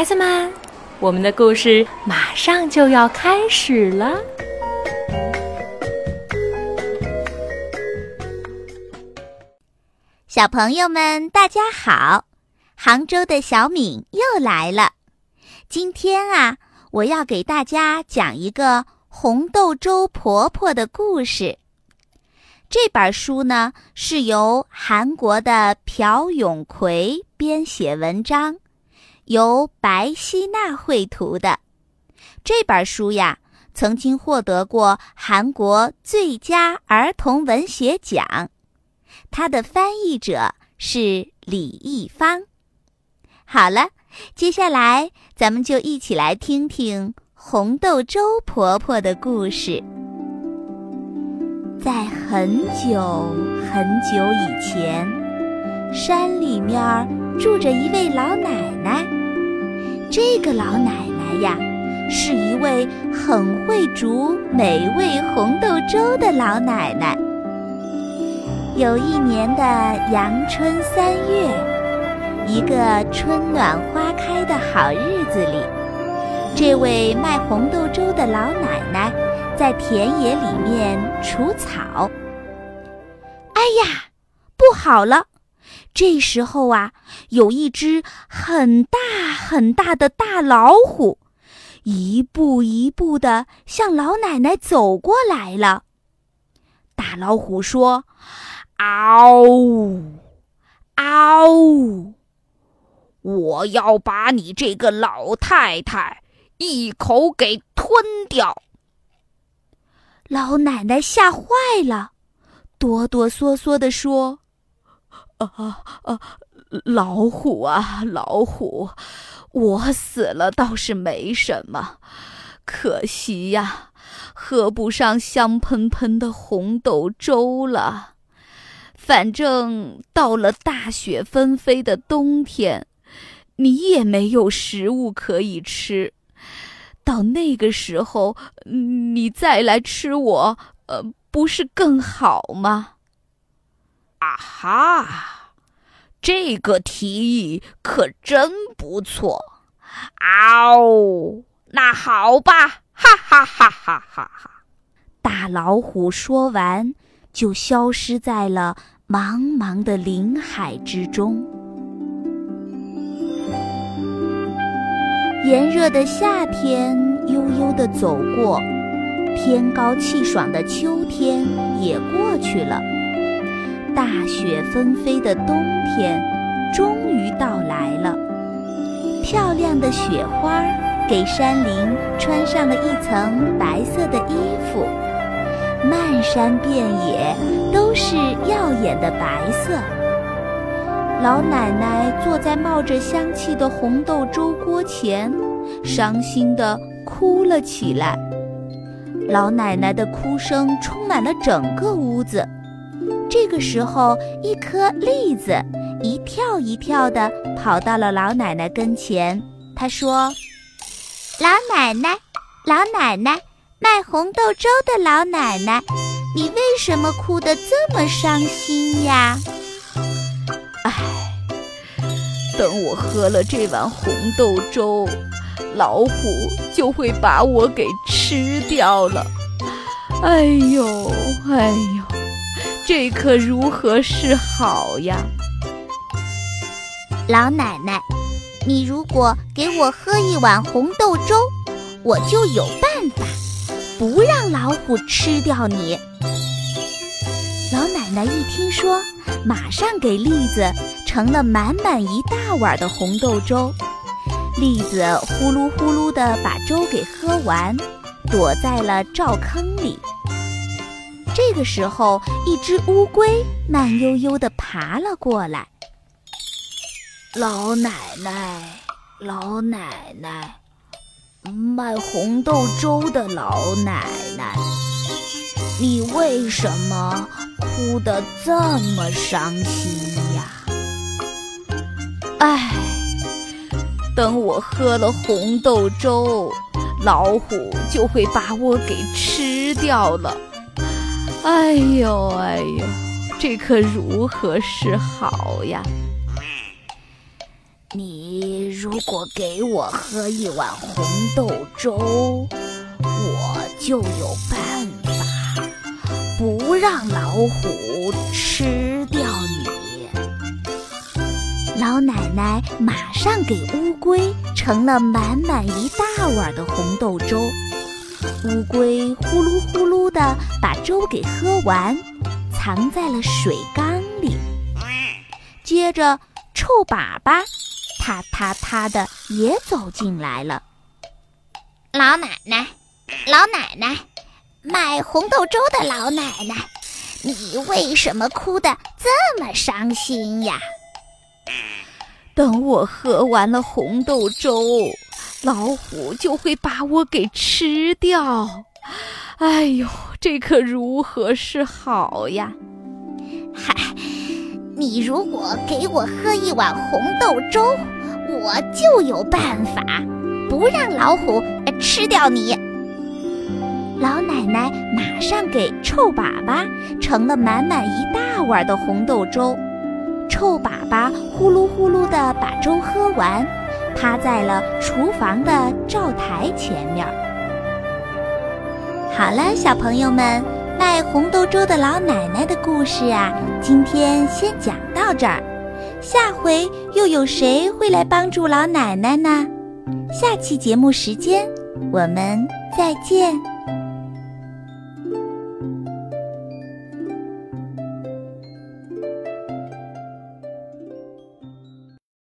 孩子们，我们的故事马上就要开始了。小朋友们，大家好！杭州的小敏又来了。今天啊，我要给大家讲一个红豆粥婆婆的故事。这本书呢，是由韩国的朴永奎编写文章，由白希娜绘图的。这本书呀，曾经获得过韩国最佳儿童文学奖。它的翻译者是李易芳。好了，接下来咱们就一起来听听红豆粥婆婆的故事。在很久很久以前，山里面住着一位老奶奶。这个老奶奶呀，是一位很会煮美味红豆粥的老奶奶。有一年的阳春三月，一个春暖花开的好日子里，这位卖红豆粥的老奶奶。在田野里面除草。哎呀，不好了！这时候啊，有一只很大很大的大老虎，一步一步的向老奶奶走过来了。大老虎说：“嗷呜，嗷呜！我要把你这个老太太一口给吞掉！”老奶奶吓坏了，哆哆嗦嗦地说：“啊啊，老虎啊，老虎，我死了倒是没什么，可惜呀，喝不上香喷喷的红豆粥了。反正到了大雪纷飞的冬天，你也没有食物可以吃。”到那个时候，你再来吃我，呃，不是更好吗？啊哈，这个提议可真不错！嗷，那好吧，哈哈哈哈哈哈！大老虎说完，就消失在了茫茫的林海之中。炎热的夏天悠悠地走过，天高气爽的秋天也过去了，大雪纷飞的冬天终于到来了。漂亮的雪花给山林穿上了一层白色的衣服，漫山遍野都是耀眼的白色。老奶奶坐在冒着香气的红豆粥锅前，伤心地哭了起来。老奶奶的哭声充满了整个屋子。这个时候，一颗栗子一跳一跳地跑到了老奶奶跟前。他说：“老奶奶，老奶奶，卖红豆粥的老奶奶，你为什么哭得这么伤心呀？”等我喝了这碗红豆粥，老虎就会把我给吃掉了。哎呦，哎呦，这可如何是好呀？老奶奶，你如果给我喝一碗红豆粥，我就有办法不让老虎吃掉你。老奶奶一听说，马上给栗子。盛了满满一大碗的红豆粥，栗子呼噜呼噜地把粥给喝完，躲在了灶坑里。这个时候，一只乌龟慢悠悠地爬了过来。老奶奶，老奶奶，卖红豆粥的老奶奶，你为什么哭得这么伤心呀？唉，等我喝了红豆粥，老虎就会把我给吃掉了。哎呦哎呦，这可如何是好呀？你如果给我喝一碗红豆粥，我就有办法不让老虎吃掉你。老奶奶马上给乌龟盛了满满一大碗的红豆粥，乌龟呼噜呼噜地把粥给喝完，藏在了水缸里。接着，臭粑粑。啪啪啪的也走进来了。老奶奶，老奶奶，卖红豆粥的老奶奶，你为什么哭得这么伤心呀？等我喝完了红豆粥，老虎就会把我给吃掉。哎呦，这可如何是好呀？嗨。你如果给我喝一碗红豆粥，我就有办法不让老虎吃掉你。老奶奶马上给臭粑粑盛了满满一大碗的红豆粥，臭粑粑呼噜呼噜地把粥喝完，趴在了厨房的灶台前面。好了，小朋友们。卖红豆粥的老奶奶的故事啊，今天先讲到这儿，下回又有谁会来帮助老奶奶呢？下期节目时间，我们再见。